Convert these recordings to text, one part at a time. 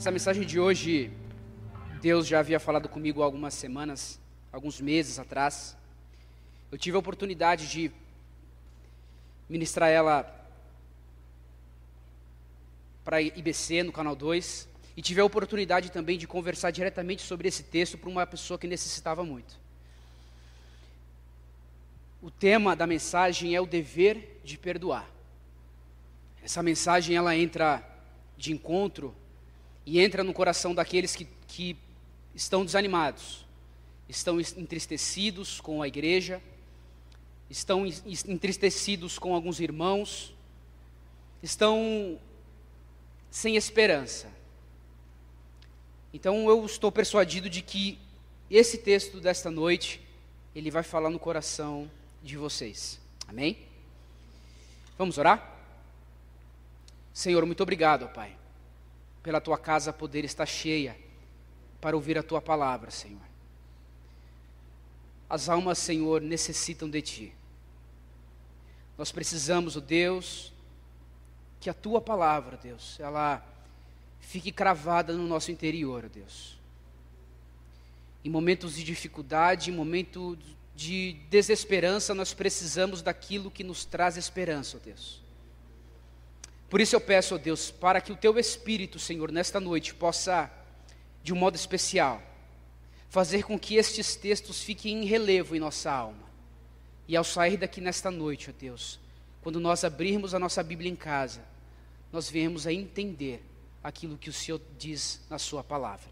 Essa mensagem de hoje, Deus já havia falado comigo há algumas semanas, alguns meses atrás. Eu tive a oportunidade de ministrar ela para IBC no canal 2 e tive a oportunidade também de conversar diretamente sobre esse texto para uma pessoa que necessitava muito. O tema da mensagem é o dever de perdoar. Essa mensagem ela entra de encontro e entra no coração daqueles que, que estão desanimados, estão entristecidos com a igreja, estão entristecidos com alguns irmãos, estão sem esperança. Então eu estou persuadido de que esse texto desta noite, ele vai falar no coração de vocês. Amém? Vamos orar? Senhor, muito obrigado, Pai pela tua casa poder estar cheia para ouvir a tua palavra, Senhor. As almas, Senhor, necessitam de ti. Nós precisamos, ó oh Deus, que a tua palavra, Deus, ela fique cravada no nosso interior, oh Deus. Em momentos de dificuldade, em momentos de desesperança, nós precisamos daquilo que nos traz esperança, oh Deus. Por isso eu peço, ó Deus, para que o teu Espírito, Senhor, nesta noite possa, de um modo especial, fazer com que estes textos fiquem em relevo em nossa alma. E ao sair daqui nesta noite, ó Deus, quando nós abrirmos a nossa Bíblia em casa, nós viemos a entender aquilo que o Senhor diz na Sua palavra.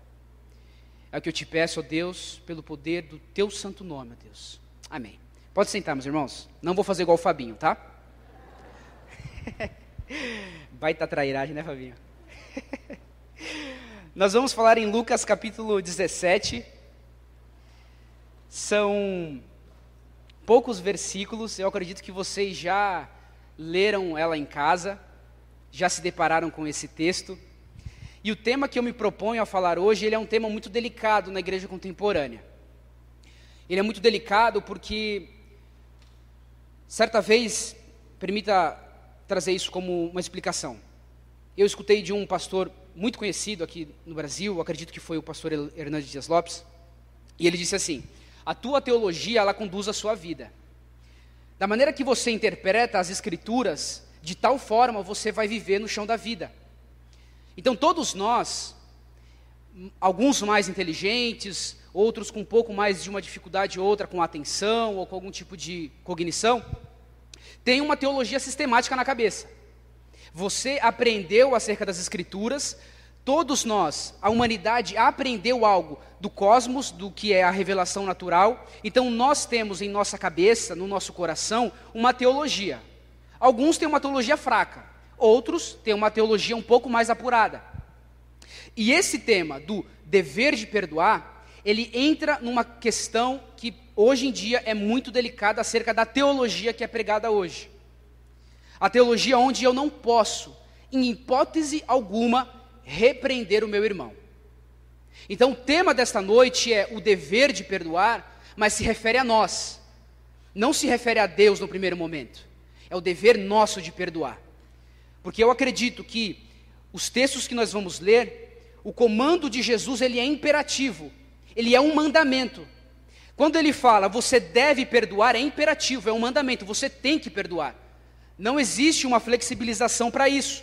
É o que eu te peço, ó Deus, pelo poder do Teu santo nome, ó Deus. Amém. Pode sentar, meus irmãos. Não vou fazer igual o Fabinho, tá? Baita trairagem, né, Fabinho? Nós vamos falar em Lucas capítulo 17. São poucos versículos, eu acredito que vocês já leram ela em casa, já se depararam com esse texto. E o tema que eu me proponho a falar hoje, ele é um tema muito delicado na igreja contemporânea. Ele é muito delicado porque certa vez, permita trazer isso como uma explicação. Eu escutei de um pastor muito conhecido aqui no Brasil, acredito que foi o pastor Hernandes Dias Lopes, e ele disse assim: a tua teologia ela conduz a sua vida. Da maneira que você interpreta as escrituras, de tal forma você vai viver no chão da vida. Então todos nós, alguns mais inteligentes, outros com um pouco mais de uma dificuldade outra com atenção ou com algum tipo de cognição, tem uma teologia sistemática na cabeça. Você aprendeu acerca das Escrituras, todos nós, a humanidade aprendeu algo do cosmos, do que é a revelação natural, então nós temos em nossa cabeça, no nosso coração, uma teologia. Alguns têm uma teologia fraca, outros têm uma teologia um pouco mais apurada. E esse tema do dever de perdoar, ele entra numa questão que hoje em dia é muito delicada acerca da teologia que é pregada hoje. A teologia onde eu não posso, em hipótese alguma, repreender o meu irmão. Então, o tema desta noite é o dever de perdoar, mas se refere a nós. Não se refere a Deus no primeiro momento. É o dever nosso de perdoar. Porque eu acredito que os textos que nós vamos ler, o comando de Jesus, ele é imperativo. Ele é um mandamento. Quando ele fala, você deve perdoar, é imperativo, é um mandamento, você tem que perdoar. Não existe uma flexibilização para isso.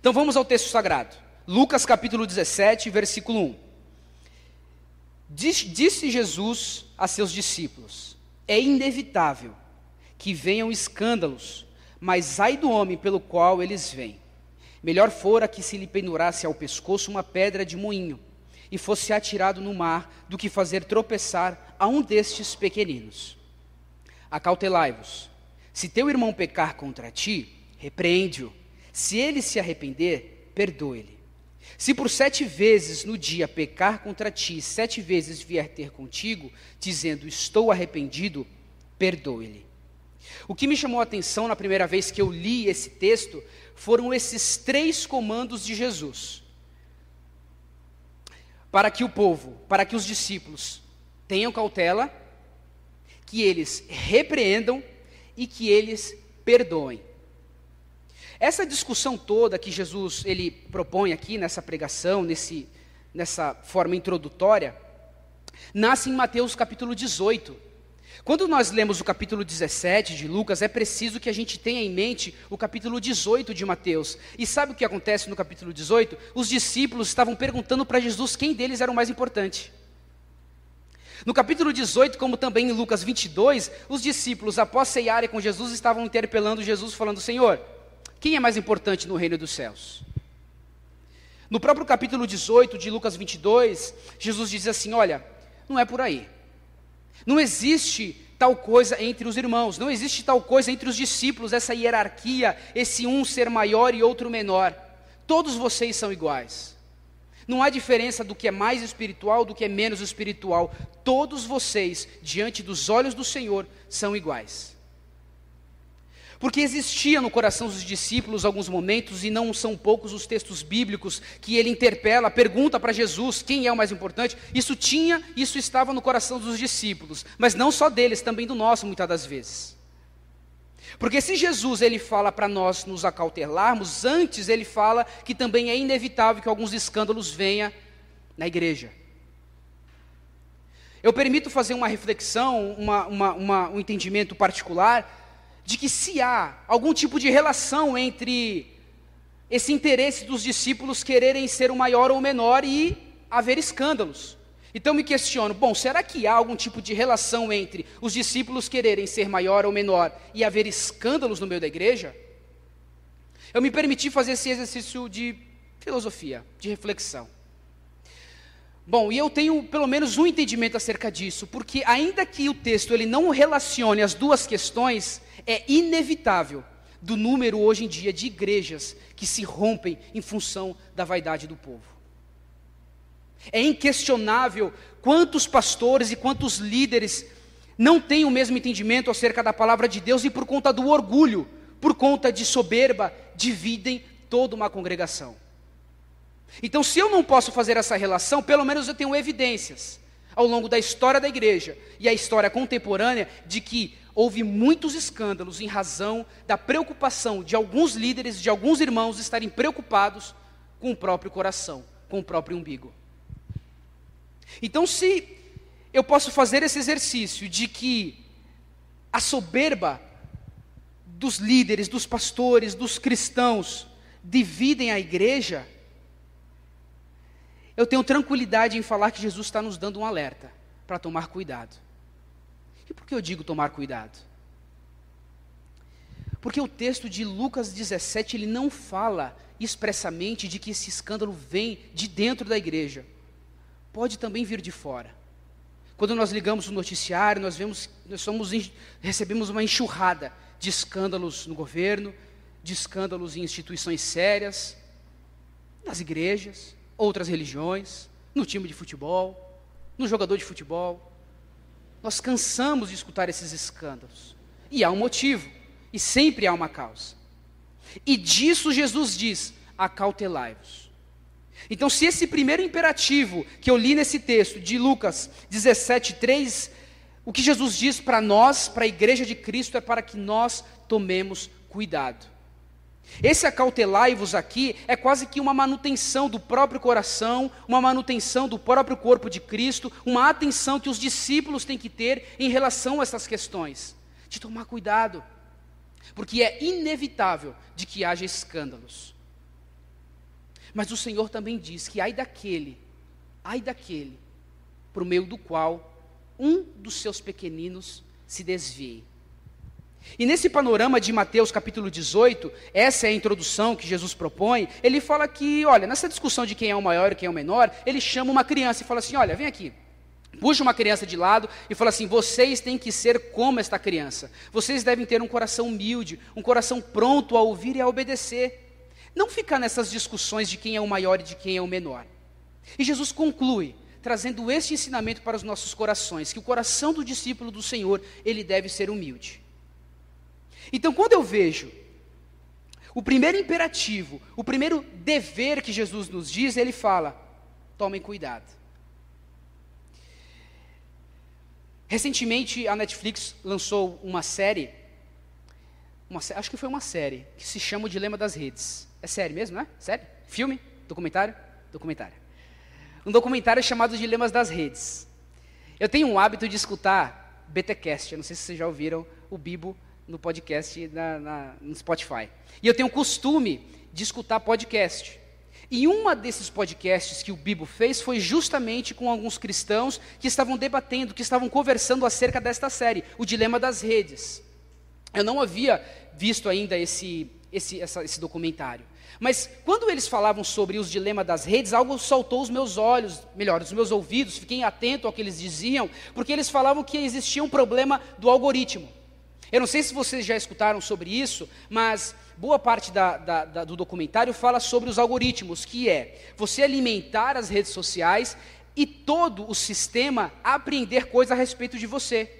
Então vamos ao texto sagrado. Lucas capítulo 17, versículo 1. disse Jesus a seus discípulos: É inevitável que venham escândalos, mas ai do homem pelo qual eles vêm. Melhor fora que se lhe pendurasse ao pescoço uma pedra de moinho e fosse atirado no mar, do que fazer tropeçar a um destes pequeninos. Acautelai-vos. Se teu irmão pecar contra ti, repreende-o. Se ele se arrepender, perdoe-lhe. Se por sete vezes no dia pecar contra ti, sete vezes vier ter contigo, dizendo estou arrependido, perdoe-lhe. O que me chamou a atenção na primeira vez que eu li esse texto foram esses três comandos de Jesus para que o povo, para que os discípulos tenham cautela, que eles repreendam e que eles perdoem. Essa discussão toda que Jesus ele propõe aqui nessa pregação, nesse, nessa forma introdutória, nasce em Mateus capítulo 18. Quando nós lemos o capítulo 17 de Lucas, é preciso que a gente tenha em mente o capítulo 18 de Mateus. E sabe o que acontece no capítulo 18? Os discípulos estavam perguntando para Jesus quem deles era o mais importante. No capítulo 18, como também em Lucas 22, os discípulos, após ceiarem com Jesus, estavam interpelando Jesus, falando: Senhor, quem é mais importante no reino dos céus? No próprio capítulo 18 de Lucas 22, Jesus diz assim: Olha, não é por aí. Não existe tal coisa entre os irmãos, não existe tal coisa entre os discípulos, essa hierarquia, esse um ser maior e outro menor. Todos vocês são iguais. Não há diferença do que é mais espiritual do que é menos espiritual. Todos vocês, diante dos olhos do Senhor, são iguais. Porque existia no coração dos discípulos alguns momentos, e não são poucos os textos bíblicos, que ele interpela, pergunta para Jesus quem é o mais importante. Isso tinha, isso estava no coração dos discípulos, mas não só deles, também do nosso, muitas das vezes. Porque se Jesus ele fala para nós nos acautelarmos, antes ele fala que também é inevitável que alguns escândalos venham na igreja. Eu permito fazer uma reflexão, uma, uma, uma, um entendimento particular de que se há algum tipo de relação entre esse interesse dos discípulos quererem ser o maior ou o menor e haver escândalos. Então me questiono, bom, será que há algum tipo de relação entre os discípulos quererem ser maior ou menor e haver escândalos no meio da igreja? Eu me permiti fazer esse exercício de filosofia, de reflexão. Bom, e eu tenho pelo menos um entendimento acerca disso, porque ainda que o texto ele não relacione as duas questões, é inevitável do número hoje em dia de igrejas que se rompem em função da vaidade do povo. É inquestionável quantos pastores e quantos líderes não têm o mesmo entendimento acerca da palavra de Deus e por conta do orgulho, por conta de soberba, dividem toda uma congregação. Então, se eu não posso fazer essa relação, pelo menos eu tenho evidências ao longo da história da igreja e a história contemporânea de que houve muitos escândalos em razão da preocupação de alguns líderes, de alguns irmãos estarem preocupados com o próprio coração, com o próprio umbigo. Então, se eu posso fazer esse exercício de que a soberba dos líderes, dos pastores, dos cristãos dividem a igreja, eu tenho tranquilidade em falar que Jesus está nos dando um alerta para tomar cuidado. E por que eu digo tomar cuidado? Porque o texto de Lucas 17, ele não fala expressamente de que esse escândalo vem de dentro da igreja. Pode também vir de fora. Quando nós ligamos o noticiário, nós vemos, nós somos, recebemos uma enxurrada de escândalos no governo, de escândalos em instituições sérias, nas igrejas outras religiões, no time de futebol, no jogador de futebol. Nós cansamos de escutar esses escândalos. E há um motivo, e sempre há uma causa. E disso Jesus diz: acautelai-vos. Então, se esse primeiro imperativo que eu li nesse texto de Lucas 17, 3, o que Jesus diz para nós, para a igreja de Cristo, é para que nós tomemos cuidado. Esse acautelai-vos aqui é quase que uma manutenção do próprio coração, uma manutenção do próprio corpo de Cristo, uma atenção que os discípulos têm que ter em relação a essas questões. De tomar cuidado, porque é inevitável de que haja escândalos. Mas o Senhor também diz que ai daquele, ai daquele, por meio do qual um dos seus pequeninos se desvie. E nesse panorama de Mateus capítulo 18, essa é a introdução que Jesus propõe. Ele fala que, olha, nessa discussão de quem é o maior e quem é o menor, ele chama uma criança e fala assim: olha, vem aqui. Puxa uma criança de lado e fala assim: vocês têm que ser como esta criança. Vocês devem ter um coração humilde, um coração pronto a ouvir e a obedecer. Não ficar nessas discussões de quem é o maior e de quem é o menor. E Jesus conclui, trazendo este ensinamento para os nossos corações, que o coração do discípulo do Senhor, ele deve ser humilde. Então, quando eu vejo o primeiro imperativo, o primeiro dever que Jesus nos diz, ele fala: tomem cuidado. Recentemente, a Netflix lançou uma série uma, acho que foi uma série, que se chama O Dilema das Redes. É série mesmo, né? Série? Filme? Documentário? Documentário. Um documentário chamado Dilemas das Redes. Eu tenho um hábito de escutar BTcast, eu não sei se vocês já ouviram o Bibo no podcast na, na, no Spotify. E eu tenho o costume de escutar podcast. E uma desses podcasts que o Bibo fez foi justamente com alguns cristãos que estavam debatendo, que estavam conversando acerca desta série, o dilema das redes. Eu não havia visto ainda esse, esse, essa, esse documentário. Mas quando eles falavam sobre os dilemas das redes, algo saltou os meus olhos, melhor, os meus ouvidos, fiquei atento ao que eles diziam, porque eles falavam que existia um problema do algoritmo. Eu não sei se vocês já escutaram sobre isso, mas boa parte da, da, da, do documentário fala sobre os algoritmos, que é você alimentar as redes sociais e todo o sistema aprender coisas a respeito de você.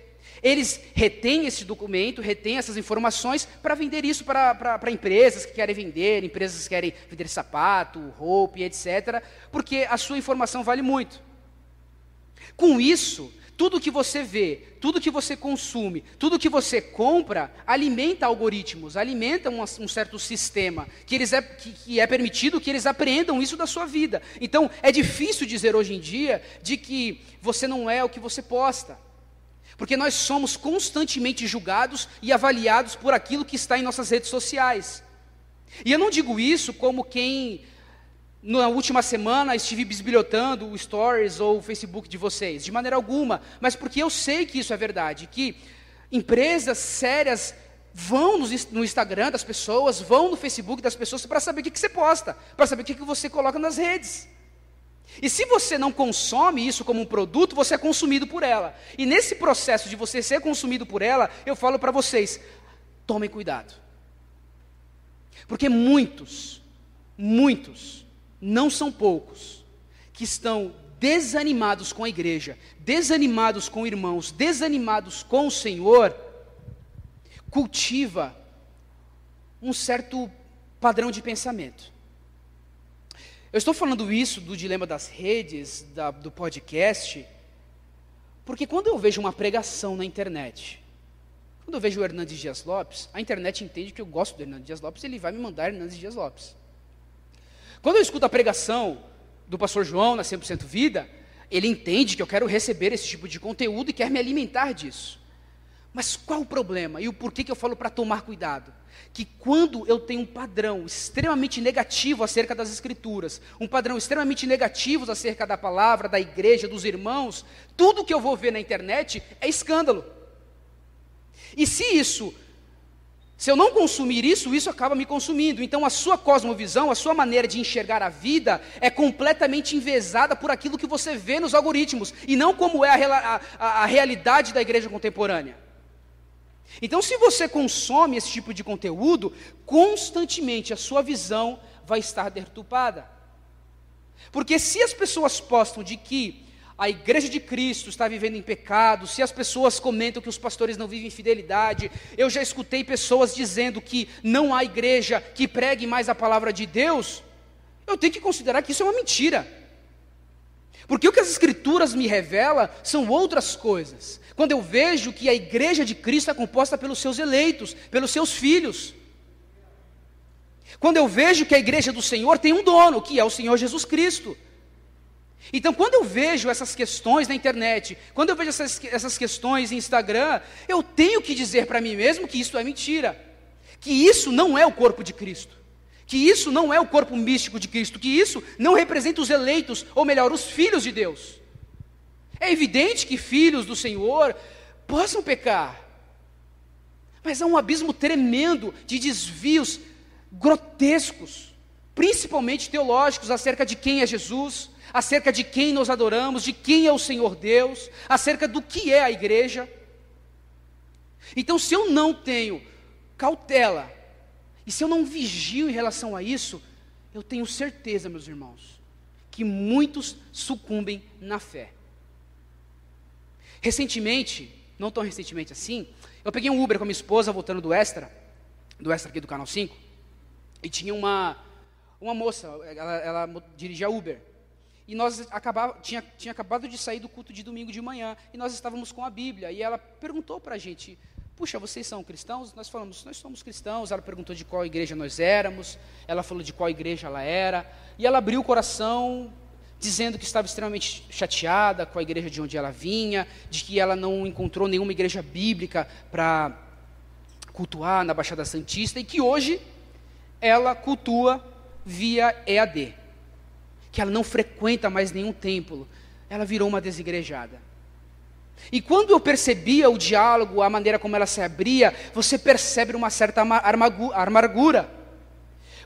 Eles retêm esse documento, retêm essas informações para vender isso para empresas que querem vender, empresas que querem vender sapato, roupa, etc., porque a sua informação vale muito. Com isso, tudo que você vê, tudo que você consome, tudo que você compra, alimenta algoritmos, alimenta um, um certo sistema, que, eles é, que, que é permitido que eles apreendam isso da sua vida. Então, é difícil dizer hoje em dia de que você não é o que você posta. Porque nós somos constantemente julgados e avaliados por aquilo que está em nossas redes sociais. E eu não digo isso como quem na última semana estive bisbilhotando o stories ou o Facebook de vocês, de maneira alguma, mas porque eu sei que isso é verdade, que empresas sérias vão no Instagram das pessoas, vão no Facebook das pessoas para saber o que, você posta, para saber o que, que você coloca nas redes. E se você não consome isso como um produto, você é consumido por ela. E nesse processo de você ser consumido por ela, eu falo para vocês: tomem cuidado. Porque muitos, muitos, não são poucos, que estão desanimados com a igreja, desanimados com irmãos, desanimados com o Senhor, cultiva um certo padrão de pensamento. Eu estou falando isso do dilema das redes, da, do podcast, porque quando eu vejo uma pregação na internet, quando eu vejo o Hernandes Dias Lopes, a internet entende que eu gosto do Hernandes Dias Lopes, ele vai me mandar Hernandes Dias Lopes. Quando eu escuto a pregação do pastor João na 100% Vida, ele entende que eu quero receber esse tipo de conteúdo e quer me alimentar disso. Mas qual o problema e o porquê que eu falo para tomar cuidado? Que quando eu tenho um padrão extremamente negativo acerca das Escrituras, um padrão extremamente negativo acerca da palavra, da igreja, dos irmãos, tudo que eu vou ver na internet é escândalo. E se isso se eu não consumir isso, isso acaba me consumindo. Então a sua cosmovisão, a sua maneira de enxergar a vida é completamente envezada por aquilo que você vê nos algoritmos e não como é a, a, a realidade da igreja contemporânea. Então, se você consome esse tipo de conteúdo, constantemente a sua visão vai estar deturpada. Porque se as pessoas postam de que a igreja de Cristo está vivendo em pecado, se as pessoas comentam que os pastores não vivem em fidelidade, eu já escutei pessoas dizendo que não há igreja que pregue mais a palavra de Deus, eu tenho que considerar que isso é uma mentira. Porque o que as Escrituras me revelam são outras coisas. Quando eu vejo que a igreja de Cristo é composta pelos seus eleitos, pelos seus filhos. Quando eu vejo que a igreja do Senhor tem um dono, que é o Senhor Jesus Cristo. Então, quando eu vejo essas questões na internet, quando eu vejo essas, essas questões em Instagram, eu tenho que dizer para mim mesmo que isso é mentira, que isso não é o corpo de Cristo, que isso não é o corpo místico de Cristo, que isso não representa os eleitos, ou melhor, os filhos de Deus. É evidente que filhos do Senhor possam pecar, mas há um abismo tremendo de desvios grotescos, principalmente teológicos, acerca de quem é Jesus acerca de quem nós adoramos, de quem é o Senhor Deus, acerca do que é a igreja. Então, se eu não tenho cautela, e se eu não vigio em relação a isso, eu tenho certeza, meus irmãos, que muitos sucumbem na fé. Recentemente, não tão recentemente assim, eu peguei um Uber com a minha esposa voltando do Extra, do Extra aqui do Canal 5, e tinha uma, uma moça, ela, ela dirigia Uber. E nós acabava, tinha, tinha acabado de sair do culto de domingo de manhã, e nós estávamos com a Bíblia, e ela perguntou para a gente, Puxa, vocês são cristãos? Nós falamos, nós somos cristãos. Ela perguntou de qual igreja nós éramos, ela falou de qual igreja ela era, e ela abriu o coração dizendo que estava extremamente chateada com a igreja de onde ela vinha, de que ela não encontrou nenhuma igreja bíblica para cultuar na Baixada Santista e que hoje ela cultua via EAD, que ela não frequenta mais nenhum templo, ela virou uma desigrejada. E quando eu percebia o diálogo, a maneira como ela se abria, você percebe uma certa amargura.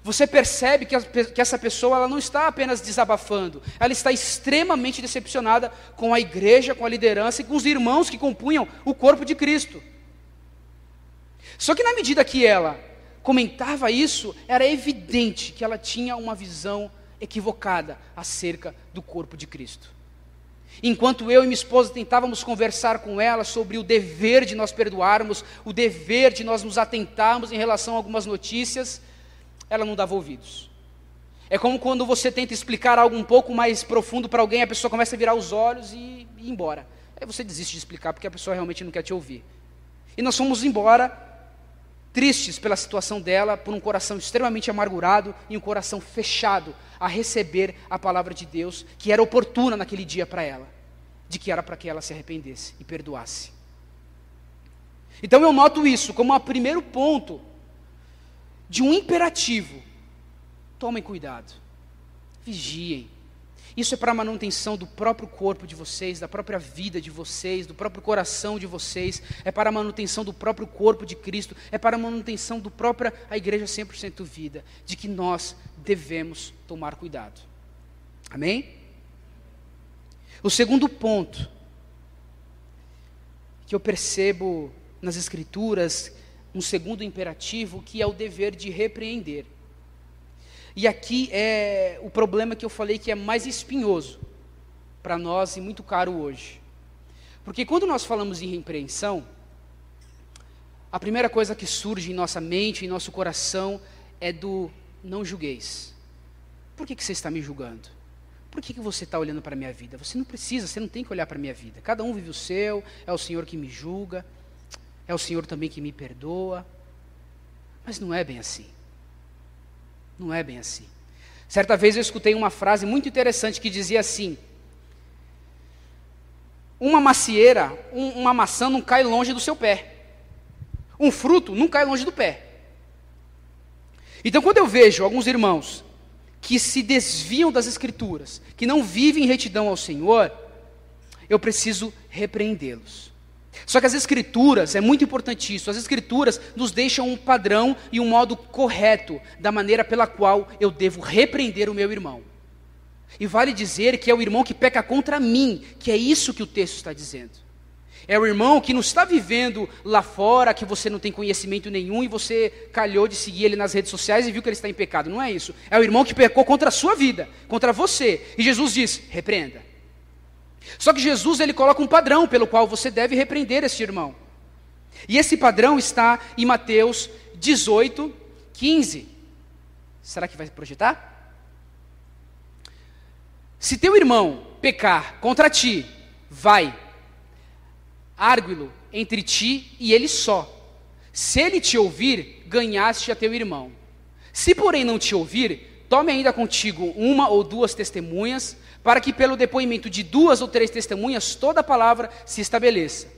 Você percebe que, a, que, essa pessoa ela não está apenas desabafando, ela está extremamente decepcionada com a igreja, com a liderança e com os irmãos que compunham o corpo de Cristo. Só que na medida que ela comentava isso, era evidente que ela tinha uma visão equivocada acerca do corpo de Cristo. Enquanto eu e minha esposa tentávamos conversar com ela sobre o dever de nós perdoarmos, o dever de nós nos atentarmos em relação a algumas notícias, ela não dava ouvidos. É como quando você tenta explicar algo um pouco mais profundo para alguém, a pessoa começa a virar os olhos e, e ir embora. Aí você desiste de explicar porque a pessoa realmente não quer te ouvir. E nós fomos embora tristes pela situação dela, por um coração extremamente amargurado e um coração fechado a receber a palavra de Deus, que era oportuna naquele dia para ela, de que era para que ela se arrependesse e perdoasse. Então eu noto isso como o primeiro ponto de um imperativo. Tomem cuidado, vigiem, isso é para a manutenção do próprio corpo de vocês, da própria vida de vocês, do próprio coração de vocês, é para a manutenção do próprio corpo de Cristo, é para a manutenção do própria a igreja 100% vida, de que nós devemos tomar cuidado. Amém? O segundo ponto que eu percebo nas escrituras, um segundo imperativo, que é o dever de repreender. E aqui é o problema que eu falei que é mais espinhoso para nós e muito caro hoje. Porque quando nós falamos em repreensão, a primeira coisa que surge em nossa mente, em nosso coração, é do não julgueis. Por que, que você está me julgando? Por que, que você está olhando para a minha vida? Você não precisa, você não tem que olhar para a minha vida. Cada um vive o seu, é o Senhor que me julga, é o Senhor também que me perdoa. Mas não é bem assim. Não é bem assim. Certa vez eu escutei uma frase muito interessante que dizia assim: Uma macieira, um, uma maçã não cai longe do seu pé. Um fruto não cai longe do pé. Então, quando eu vejo alguns irmãos que se desviam das Escrituras, que não vivem em retidão ao Senhor, eu preciso repreendê-los. Só que as escrituras, é muito importante isso, as escrituras nos deixam um padrão e um modo correto da maneira pela qual eu devo repreender o meu irmão. E vale dizer que é o irmão que peca contra mim, que é isso que o texto está dizendo. É o irmão que não está vivendo lá fora, que você não tem conhecimento nenhum e você calhou de seguir ele nas redes sociais e viu que ele está em pecado. Não é isso. É o irmão que pecou contra a sua vida, contra você. E Jesus diz: repreenda. Só que Jesus ele coloca um padrão pelo qual você deve repreender este irmão. E esse padrão está em Mateus 18, 15. Será que vai projetar? Se teu irmão pecar contra ti, vai, árguilo entre ti e ele só. Se ele te ouvir, ganhaste a teu irmão. Se porém não te ouvir, tome ainda contigo uma ou duas testemunhas, para que pelo depoimento de duas ou três testemunhas toda a palavra se estabeleça.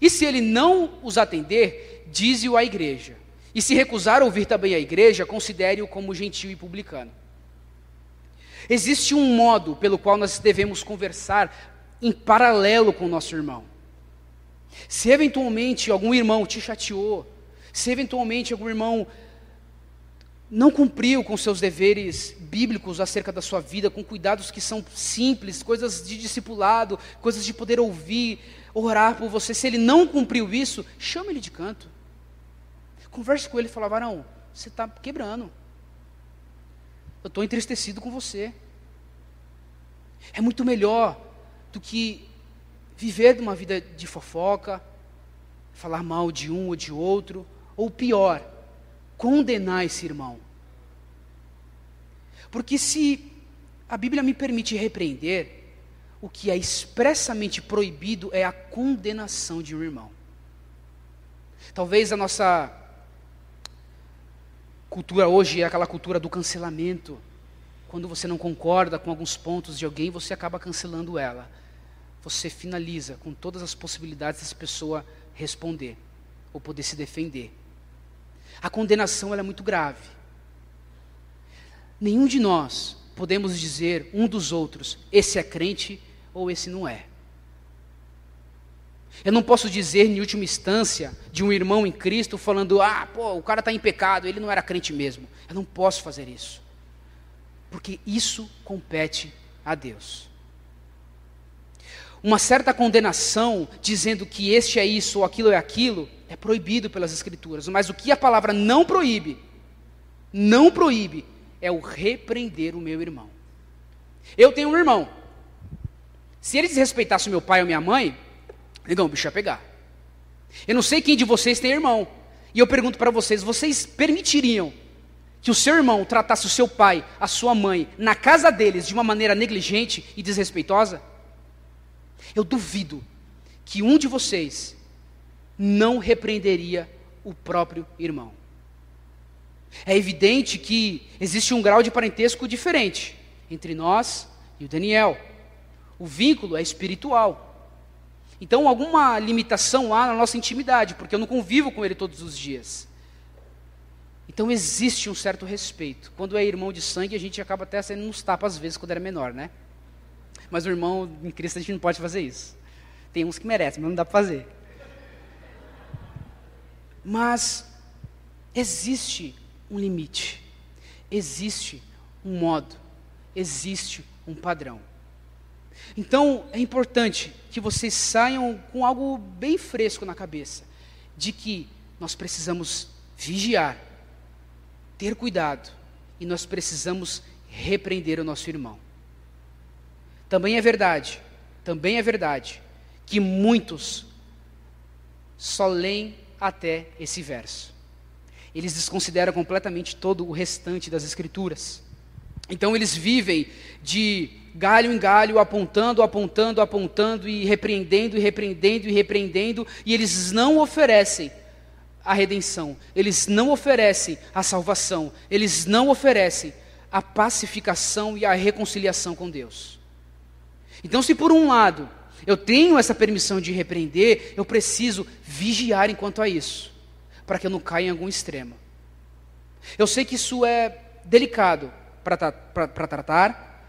E se ele não os atender, dize-o à igreja. E se recusar ouvir também a igreja, considere-o como gentil e publicano. Existe um modo pelo qual nós devemos conversar em paralelo com o nosso irmão. Se eventualmente algum irmão te chateou, se eventualmente algum irmão não cumpriu com seus deveres bíblicos acerca da sua vida, com cuidados que são simples, coisas de discipulado, coisas de poder ouvir, orar por você, se ele não cumpriu isso, chame ele de canto. Converse com ele e fala, varão, você está quebrando. Eu estou entristecido com você. É muito melhor do que viver uma vida de fofoca, falar mal de um ou de outro, ou pior, condenar esse irmão. Porque se a Bíblia me permite repreender, o que é expressamente proibido é a condenação de um irmão. Talvez a nossa cultura hoje é aquela cultura do cancelamento. Quando você não concorda com alguns pontos de alguém, você acaba cancelando ela. Você finaliza com todas as possibilidades dessa pessoa responder ou poder se defender. A condenação é muito grave. Nenhum de nós podemos dizer um dos outros, esse é crente ou esse não é. Eu não posso dizer, em última instância, de um irmão em Cristo falando, ah, pô, o cara está em pecado, ele não era crente mesmo. Eu não posso fazer isso. Porque isso compete a Deus. Uma certa condenação, dizendo que este é isso ou aquilo é aquilo, é proibido pelas Escrituras. Mas o que a palavra não proíbe, não proíbe, é o repreender o meu irmão. Eu tenho um irmão. Se ele desrespeitasse meu pai ou minha mãe, Negão, o bicho ia pegar. Eu não sei quem de vocês tem irmão. E eu pergunto para vocês: vocês permitiriam que o seu irmão tratasse o seu pai, a sua mãe, na casa deles de uma maneira negligente e desrespeitosa? Eu duvido que um de vocês não repreenderia o próprio irmão. É evidente que existe um grau de parentesco diferente entre nós e o Daniel. O vínculo é espiritual. Então, alguma limitação há na nossa intimidade, porque eu não convivo com ele todos os dias. Então, existe um certo respeito. Quando é irmão de sangue, a gente acaba até sendo uns tapas às vezes quando era menor, né? Mas o irmão em Cristo a gente não pode fazer isso. Tem uns que merecem, mas não dá para fazer. Mas existe um limite, existe um modo, existe um padrão. Então, é importante que vocês saiam com algo bem fresco na cabeça, de que nós precisamos vigiar, ter cuidado, e nós precisamos repreender o nosso irmão. Também é verdade, também é verdade, que muitos só leem até esse verso. Eles desconsideram completamente todo o restante das Escrituras. Então eles vivem de galho em galho, apontando, apontando, apontando e repreendendo, e repreendendo, e repreendendo, e eles não oferecem a redenção, eles não oferecem a salvação, eles não oferecem a pacificação e a reconciliação com Deus. Então, se por um lado eu tenho essa permissão de repreender, eu preciso vigiar enquanto a isso, para que eu não caia em algum extremo. Eu sei que isso é delicado para tratar,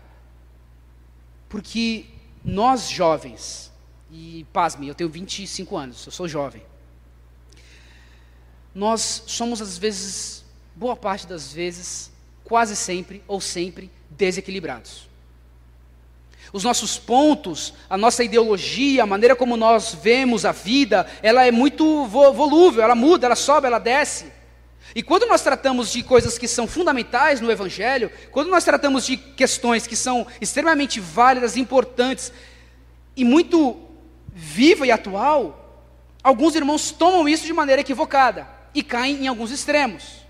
porque nós jovens, e pasme, eu tenho 25 anos, eu sou jovem. Nós somos às vezes, boa parte das vezes, quase sempre ou sempre desequilibrados. Os nossos pontos, a nossa ideologia, a maneira como nós vemos a vida, ela é muito volúvel, ela muda, ela sobe, ela desce. E quando nós tratamos de coisas que são fundamentais no Evangelho, quando nós tratamos de questões que são extremamente válidas, importantes e muito viva e atual, alguns irmãos tomam isso de maneira equivocada e caem em alguns extremos.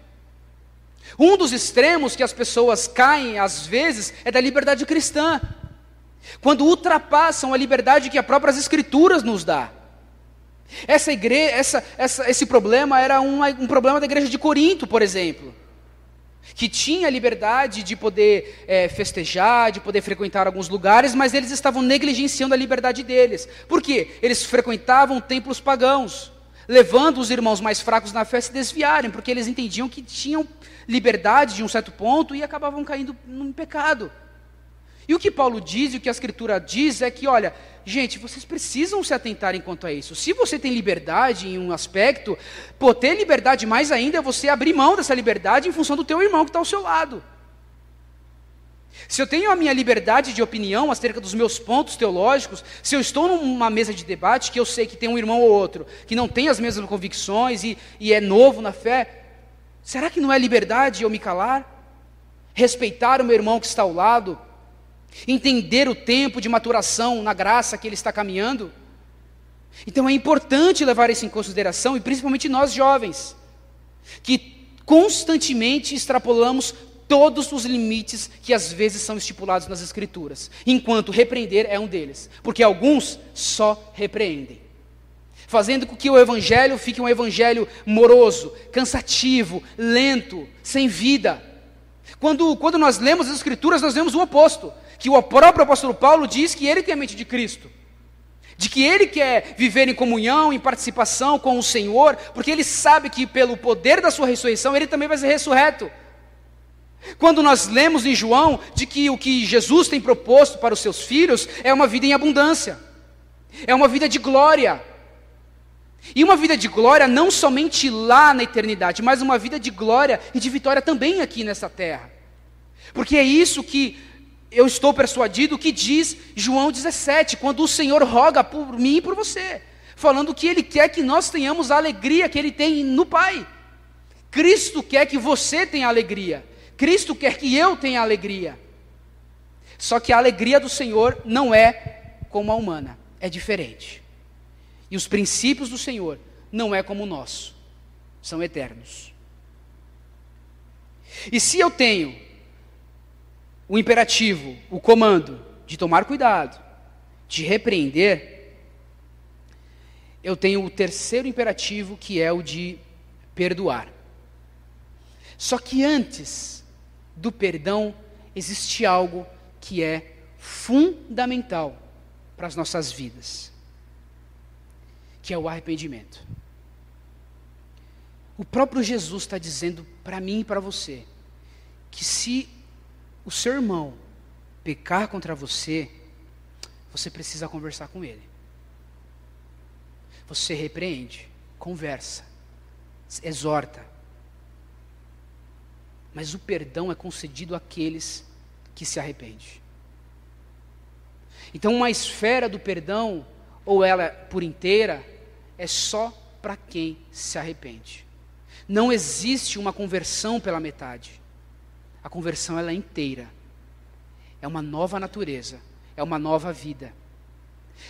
Um dos extremos que as pessoas caem, às vezes, é da liberdade cristã. Quando ultrapassam a liberdade que as próprias Escrituras nos dá. Essa igreja, essa, essa, esse problema era um, um problema da igreja de Corinto, por exemplo, que tinha liberdade de poder é, festejar, de poder frequentar alguns lugares, mas eles estavam negligenciando a liberdade deles. Por quê? Eles frequentavam templos pagãos, levando os irmãos mais fracos na fé a se desviarem, porque eles entendiam que tinham liberdade de um certo ponto e acabavam caindo num pecado. E o que Paulo diz e o que a Escritura diz é que, olha, gente, vocês precisam se atentar enquanto a isso. Se você tem liberdade em um aspecto, pô, ter liberdade mais ainda é você abrir mão dessa liberdade em função do teu irmão que está ao seu lado. Se eu tenho a minha liberdade de opinião acerca dos meus pontos teológicos, se eu estou numa mesa de debate que eu sei que tem um irmão ou outro que não tem as mesmas convicções e, e é novo na fé, será que não é liberdade eu me calar? Respeitar o meu irmão que está ao lado? Entender o tempo de maturação na graça que ele está caminhando. Então é importante levar isso em consideração, e principalmente nós jovens, que constantemente extrapolamos todos os limites que às vezes são estipulados nas Escrituras, enquanto repreender é um deles, porque alguns só repreendem. fazendo com que o evangelho fique um evangelho moroso, cansativo, lento, sem vida. Quando, quando nós lemos as Escrituras, nós vemos o oposto, que o próprio apóstolo Paulo diz que ele tem a mente de Cristo, de que ele quer viver em comunhão, em participação com o Senhor, porque ele sabe que pelo poder da sua ressurreição ele também vai ser ressurreto. Quando nós lemos em João de que o que Jesus tem proposto para os seus filhos é uma vida em abundância, é uma vida de glória. E uma vida de glória não somente lá na eternidade, mas uma vida de glória e de vitória também aqui nessa terra. Porque é isso que eu estou persuadido que diz João 17, quando o Senhor roga por mim e por você, falando que Ele quer que nós tenhamos a alegria que Ele tem no Pai. Cristo quer que você tenha alegria, Cristo quer que eu tenha alegria. Só que a alegria do Senhor não é como a humana, é diferente. E os princípios do Senhor não é como o nosso, são eternos. E se eu tenho o imperativo, o comando de tomar cuidado, de repreender, eu tenho o terceiro imperativo que é o de perdoar. Só que antes do perdão existe algo que é fundamental para as nossas vidas que é o arrependimento. O próprio Jesus está dizendo para mim e para você que se o seu irmão pecar contra você, você precisa conversar com ele. Você repreende, conversa, exorta. Mas o perdão é concedido àqueles que se arrependem. Então, uma esfera do perdão, ou ela por inteira, é só para quem se arrepende. Não existe uma conversão pela metade. A conversão ela é inteira. É uma nova natureza, é uma nova vida.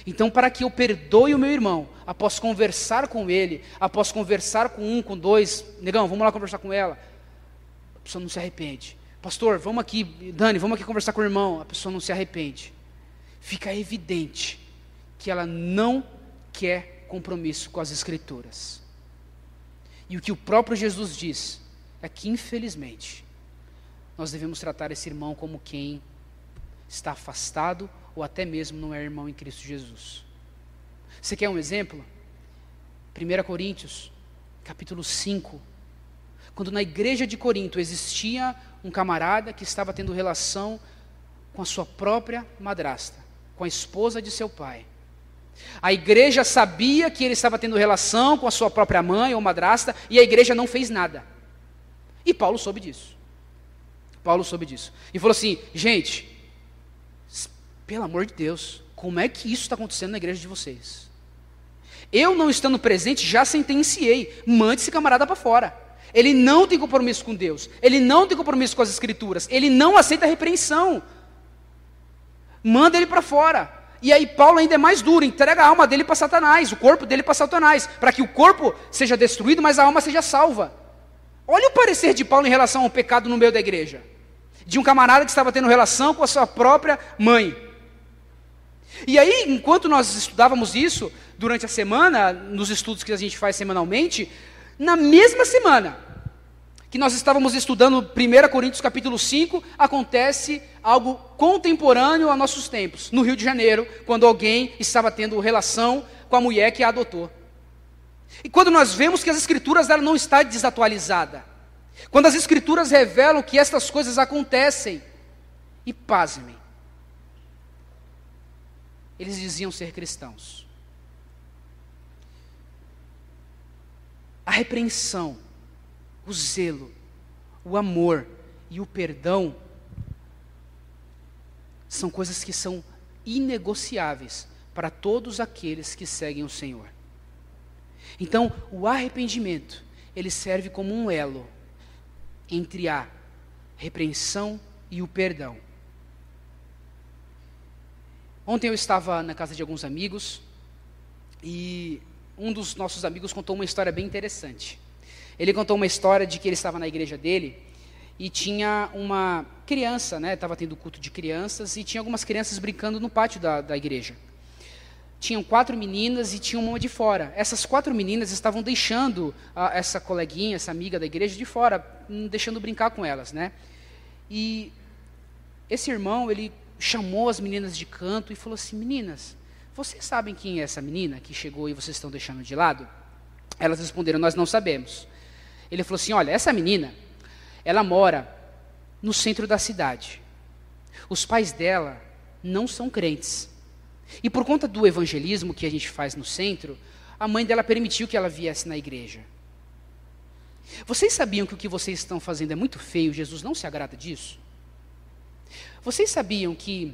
Então, para que eu perdoe o meu irmão, após conversar com ele, após conversar com um, com dois, negão, vamos lá conversar com ela. A pessoa não se arrepende. Pastor, vamos aqui, Dani, vamos aqui conversar com o irmão. A pessoa não se arrepende. Fica evidente que ela não quer compromisso com as Escrituras. E o que o próprio Jesus diz é que, infelizmente, nós devemos tratar esse irmão como quem está afastado ou até mesmo não é irmão em Cristo Jesus. Você quer um exemplo? 1 Coríntios, capítulo 5. Quando na igreja de Corinto existia um camarada que estava tendo relação com a sua própria madrasta, com a esposa de seu pai. A igreja sabia que ele estava tendo relação com a sua própria mãe ou madrasta e a igreja não fez nada. E Paulo soube disso. Paulo soube disso. E falou assim: gente, pelo amor de Deus, como é que isso está acontecendo na igreja de vocês? Eu não estando presente, já sentenciei. Mande esse camarada para fora. Ele não tem compromisso com Deus. Ele não tem compromisso com as Escrituras. Ele não aceita a repreensão. Manda ele para fora. E aí Paulo ainda é mais duro, entrega a alma dele para Satanás, o corpo dele para Satanás, para que o corpo seja destruído, mas a alma seja salva. Olha o parecer de Paulo em relação ao pecado no meio da igreja. De um camarada que estava tendo relação com a sua própria mãe. E aí, enquanto nós estudávamos isso, durante a semana, nos estudos que a gente faz semanalmente, na mesma semana, que nós estávamos estudando 1 Coríntios capítulo 5, acontece algo contemporâneo a nossos tempos, no Rio de Janeiro, quando alguém estava tendo relação com a mulher que a adotou. E quando nós vemos que as escrituras ela não está desatualizada, quando as escrituras revelam que estas coisas acontecem, e pasmem, eles diziam ser cristãos. A repreensão o zelo, o amor e o perdão são coisas que são inegociáveis para todos aqueles que seguem o Senhor. Então, o arrependimento, ele serve como um elo entre a repreensão e o perdão. Ontem eu estava na casa de alguns amigos e um dos nossos amigos contou uma história bem interessante. Ele contou uma história de que ele estava na igreja dele e tinha uma criança, né? Estava tendo culto de crianças e tinha algumas crianças brincando no pátio da, da igreja. Tinham quatro meninas e tinha uma de fora. Essas quatro meninas estavam deixando a, essa coleguinha, essa amiga da igreja de fora, hum, deixando brincar com elas, né? E esse irmão, ele chamou as meninas de canto e falou assim: Meninas, vocês sabem quem é essa menina que chegou e vocês estão deixando de lado? Elas responderam: Nós não sabemos. Ele falou assim: Olha, essa menina, ela mora no centro da cidade. Os pais dela não são crentes. E por conta do evangelismo que a gente faz no centro, a mãe dela permitiu que ela viesse na igreja. Vocês sabiam que o que vocês estão fazendo é muito feio, Jesus não se agrada disso? Vocês sabiam que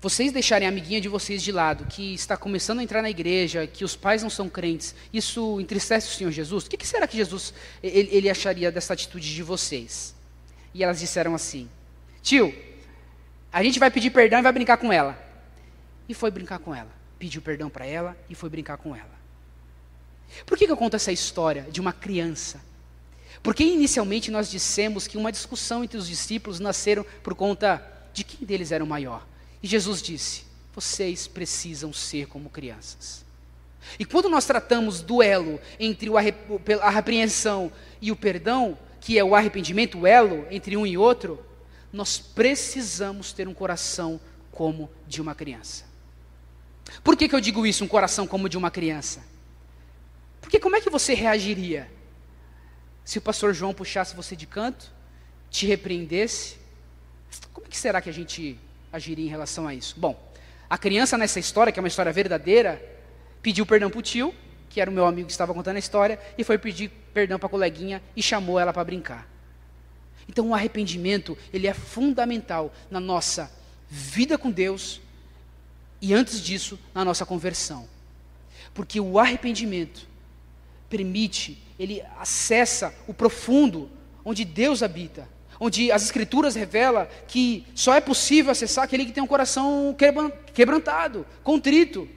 vocês deixarem a amiguinha de vocês de lado, que está começando a entrar na igreja, que os pais não são crentes, isso entristece o Senhor Jesus? O que, será que Jesus ele, ele acharia dessa atitude de vocês? E elas disseram assim: Tio, a gente vai pedir perdão e vai brincar com ela. E foi brincar com ela. Pediu perdão para ela e foi brincar com ela. Por que, que eu conto essa história de uma criança? Porque inicialmente nós dissemos que uma discussão entre os discípulos nasceram por conta de quem deles era o maior. E Jesus disse: vocês precisam ser como crianças. E quando nós tratamos do elo entre a repreensão e o perdão, que é o arrependimento, o elo entre um e outro, nós precisamos ter um coração como de uma criança. Por que, que eu digo isso, um coração como de uma criança? Porque como é que você reagiria se o pastor João puxasse você de canto, te repreendesse? Como é que será que a gente agiria em relação a isso? Bom, a criança nessa história, que é uma história verdadeira, pediu perdão para o tio, que era o meu amigo que estava contando a história, e foi pedir perdão para a coleguinha e chamou ela para brincar. Então o arrependimento, ele é fundamental na nossa vida com Deus e antes disso, na nossa conversão. Porque o arrependimento permite, ele acessa o profundo onde Deus habita, onde as escrituras revelam que só é possível acessar aquele que tem um coração quebrantado, contrito.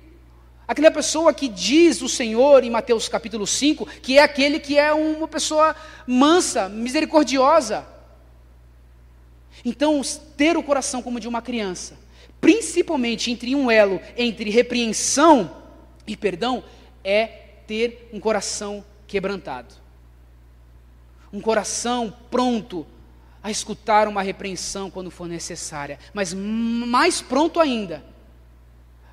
Aquela pessoa que diz o Senhor em Mateus capítulo 5, que é aquele que é uma pessoa mansa, misericordiosa. Então, ter o coração como de uma criança, principalmente entre um elo entre repreensão e perdão, é ter um coração quebrantado. Um coração pronto a escutar uma repreensão quando for necessária, mas mais pronto ainda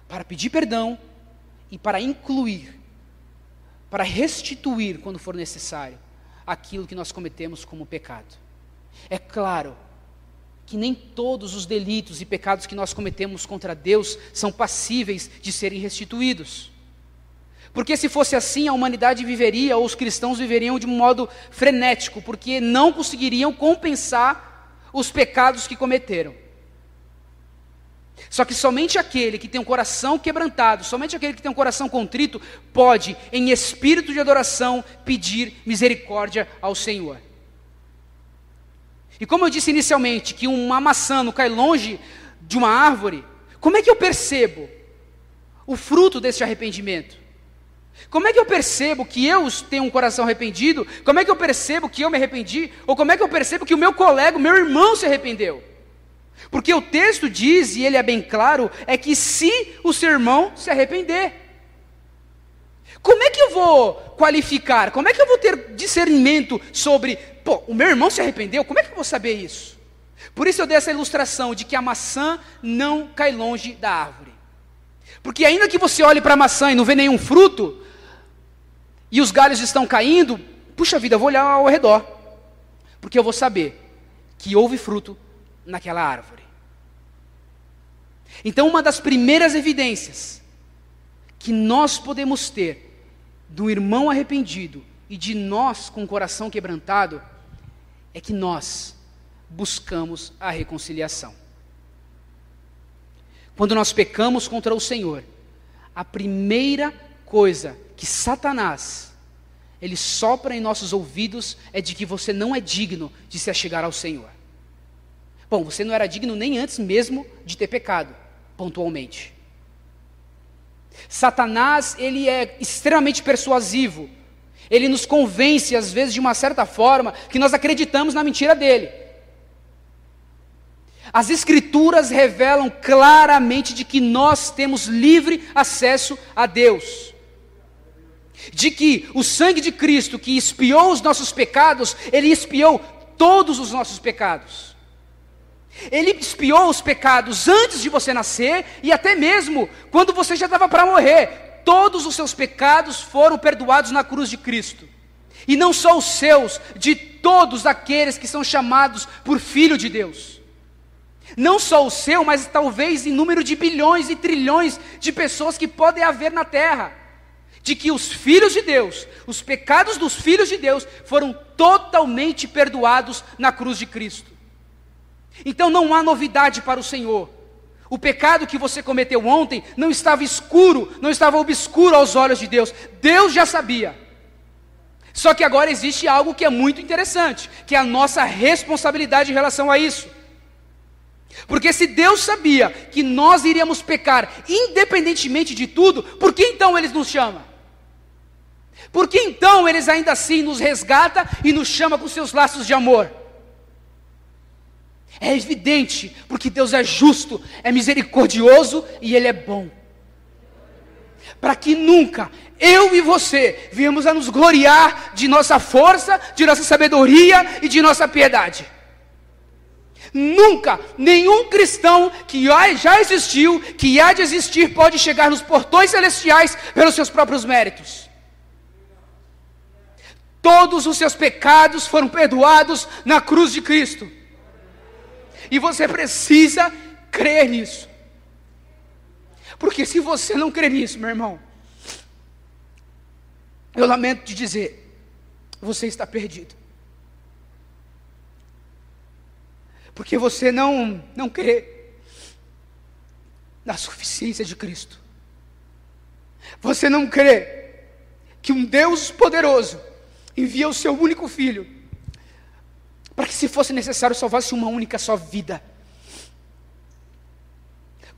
para pedir perdão e para incluir, para restituir quando for necessário aquilo que nós cometemos como pecado. É claro que nem todos os delitos e pecados que nós cometemos contra Deus são passíveis de serem restituídos. Porque se fosse assim, a humanidade viveria, ou os cristãos viveriam de um modo frenético, porque não conseguiriam compensar os pecados que cometeram. Só que somente aquele que tem um coração quebrantado, somente aquele que tem um coração contrito, pode, em espírito de adoração, pedir misericórdia ao Senhor. E como eu disse inicialmente, que uma maçã não cai longe de uma árvore, como é que eu percebo o fruto desse arrependimento? Como é que eu percebo que eu tenho um coração arrependido? Como é que eu percebo que eu me arrependi? Ou como é que eu percebo que o meu colega, o meu irmão se arrependeu? Porque o texto diz, e ele é bem claro, é que se o seu irmão se arrepender. Como é que eu vou qualificar? Como é que eu vou ter discernimento sobre, pô, o meu irmão se arrependeu? Como é que eu vou saber isso? Por isso eu dei essa ilustração de que a maçã não cai longe da árvore. Porque ainda que você olhe para a maçã e não vê nenhum fruto, e os galhos estão caindo, puxa vida, eu vou olhar ao redor. Porque eu vou saber que houve fruto naquela árvore. Então, uma das primeiras evidências que nós podemos ter do irmão arrependido e de nós com o coração quebrantado é que nós buscamos a reconciliação. Quando nós pecamos contra o Senhor, a primeira coisa que Satanás ele sopra em nossos ouvidos é de que você não é digno de se achegar ao Senhor. Bom, você não era digno nem antes mesmo de ter pecado, pontualmente. Satanás, ele é extremamente persuasivo. Ele nos convence, às vezes, de uma certa forma, que nós acreditamos na mentira dele. As Escrituras revelam claramente de que nós temos livre acesso a Deus. De que o sangue de Cristo que expiou os nossos pecados, ele expiou todos os nossos pecados. Ele expiou os pecados antes de você nascer e até mesmo quando você já estava para morrer. Todos os seus pecados foram perdoados na cruz de Cristo. E não só os seus, de todos aqueles que são chamados por filho de Deus. Não só o seu, mas talvez em número de bilhões e trilhões de pessoas que podem haver na terra. De que os filhos de Deus, os pecados dos filhos de Deus, foram totalmente perdoados na cruz de Cristo. Então não há novidade para o Senhor. O pecado que você cometeu ontem não estava escuro, não estava obscuro aos olhos de Deus. Deus já sabia. Só que agora existe algo que é muito interessante, que é a nossa responsabilidade em relação a isso. Porque se Deus sabia que nós iríamos pecar independentemente de tudo, por que então Ele nos chama? Por que então Ele ainda assim nos resgata e nos chama com seus laços de amor? É evidente, porque Deus é justo, é misericordioso e Ele é bom. Para que nunca eu e você viemos a nos gloriar de nossa força, de nossa sabedoria e de nossa piedade. Nunca nenhum cristão que já existiu, que há de existir, pode chegar nos portões celestiais pelos seus próprios méritos. Todos os seus pecados foram perdoados na cruz de Cristo. E você precisa crer nisso. Porque se você não crer nisso, meu irmão, eu lamento te dizer, você está perdido. Porque você não, não crê na suficiência de Cristo. Você não crê que um Deus poderoso envia o seu único filho para que, se fosse necessário, salvasse uma única só vida.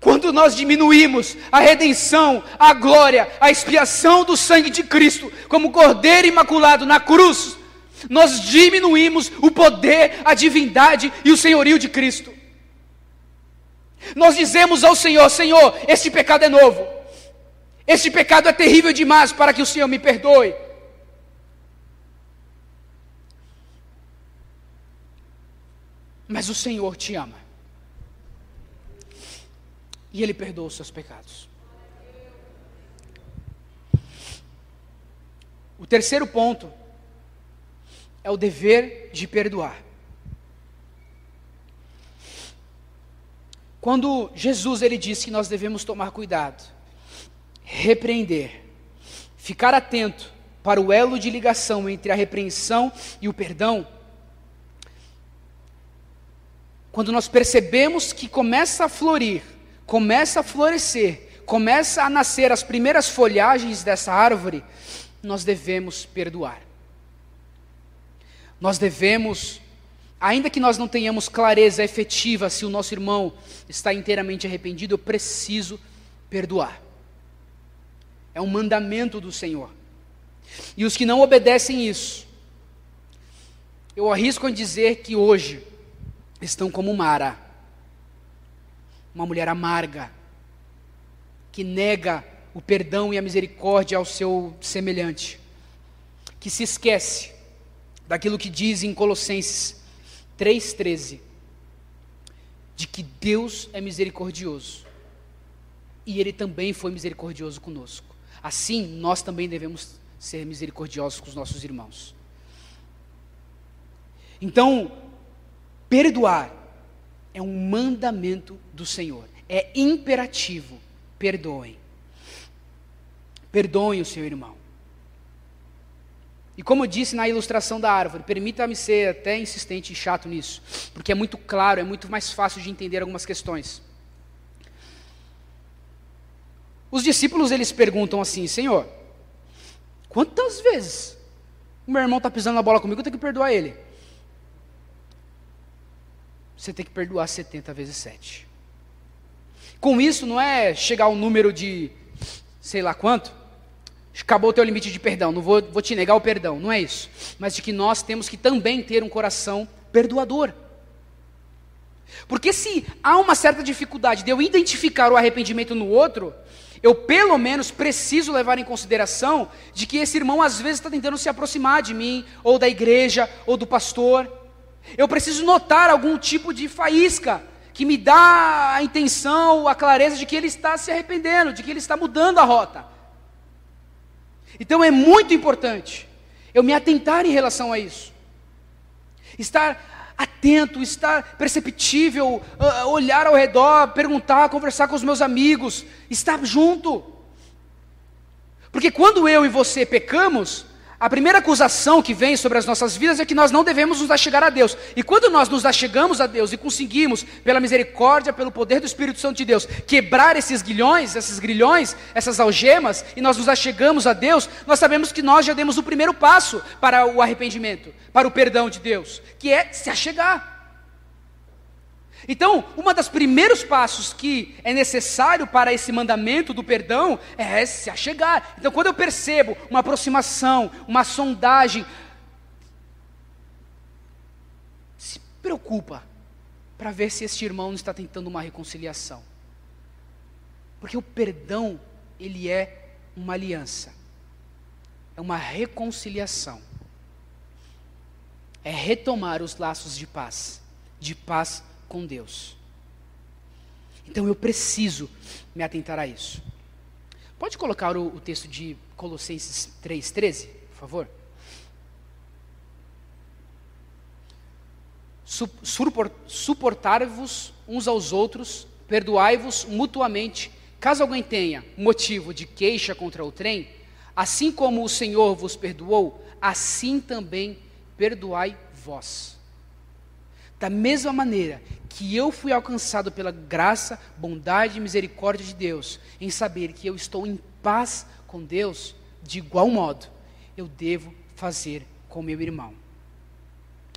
Quando nós diminuímos a redenção, a glória, a expiação do sangue de Cristo, como Cordeiro imaculado na cruz, nós diminuímos o poder, a divindade e o senhorio de Cristo. Nós dizemos ao Senhor: Senhor, este pecado é novo, este pecado é terrível demais para que o Senhor me perdoe. Mas o Senhor te ama. E Ele perdoa os seus pecados. O terceiro ponto é o dever de perdoar. Quando Jesus ele disse que nós devemos tomar cuidado, repreender, ficar atento para o elo de ligação entre a repreensão e o perdão, quando nós percebemos que começa a florir, começa a florescer, começa a nascer as primeiras folhagens dessa árvore, nós devemos perdoar. Nós devemos, ainda que nós não tenhamos clareza efetiva se o nosso irmão está inteiramente arrependido, eu preciso perdoar. É um mandamento do Senhor. E os que não obedecem isso, eu arrisco em dizer que hoje, estão como Mara, uma mulher amarga, que nega o perdão e a misericórdia ao seu semelhante, que se esquece daquilo que diz em Colossenses 3,13, de que Deus é misericordioso e Ele também foi misericordioso conosco. Assim, nós também devemos ser misericordiosos com os nossos irmãos. Então, Perdoar é um mandamento do Senhor, é imperativo. Perdoem. Perdoem o seu irmão. E como eu disse na ilustração da árvore, permita-me ser até insistente e chato nisso, porque é muito claro, é muito mais fácil de entender algumas questões. Os discípulos eles perguntam assim: Senhor, quantas vezes o meu irmão está pisando na bola comigo, eu tenho que perdoar ele? Você tem que perdoar 70 vezes 7. Com isso, não é chegar ao número de sei lá quanto, acabou o teu limite de perdão, não vou, vou te negar o perdão, não é isso. Mas de que nós temos que também ter um coração perdoador. Porque se há uma certa dificuldade de eu identificar o arrependimento no outro, eu pelo menos preciso levar em consideração de que esse irmão às vezes está tentando se aproximar de mim, ou da igreja, ou do pastor. Eu preciso notar algum tipo de faísca que me dá a intenção, a clareza de que ele está se arrependendo, de que ele está mudando a rota. Então é muito importante eu me atentar em relação a isso. Estar atento, estar perceptível, uh, olhar ao redor, perguntar, conversar com os meus amigos, estar junto. Porque quando eu e você pecamos, a primeira acusação que vem sobre as nossas vidas é que nós não devemos nos achegar a Deus. E quando nós nos achegamos a Deus e conseguimos, pela misericórdia, pelo poder do Espírito Santo de Deus, quebrar esses guilhões, esses grilhões, essas algemas, e nós nos achegamos a Deus, nós sabemos que nós já demos o primeiro passo para o arrependimento, para o perdão de Deus, que é se achegar. Então, um dos primeiros passos que é necessário para esse mandamento do perdão é se achegar. Então, quando eu percebo uma aproximação, uma sondagem, se preocupa para ver se este irmão não está tentando uma reconciliação. Porque o perdão, ele é uma aliança. É uma reconciliação. É retomar os laços de paz, de paz com Deus. Então eu preciso me atentar a isso. Pode colocar o, o texto de Colossenses 3,13, por favor? Suportar-vos uns aos outros, perdoai-vos mutuamente, caso alguém tenha motivo de queixa contra o trem, assim como o Senhor vos perdoou, assim também perdoai vós. Da mesma maneira que eu fui alcançado pela graça, bondade e misericórdia de Deus, em saber que eu estou em paz com Deus, de igual modo, eu devo fazer com meu irmão.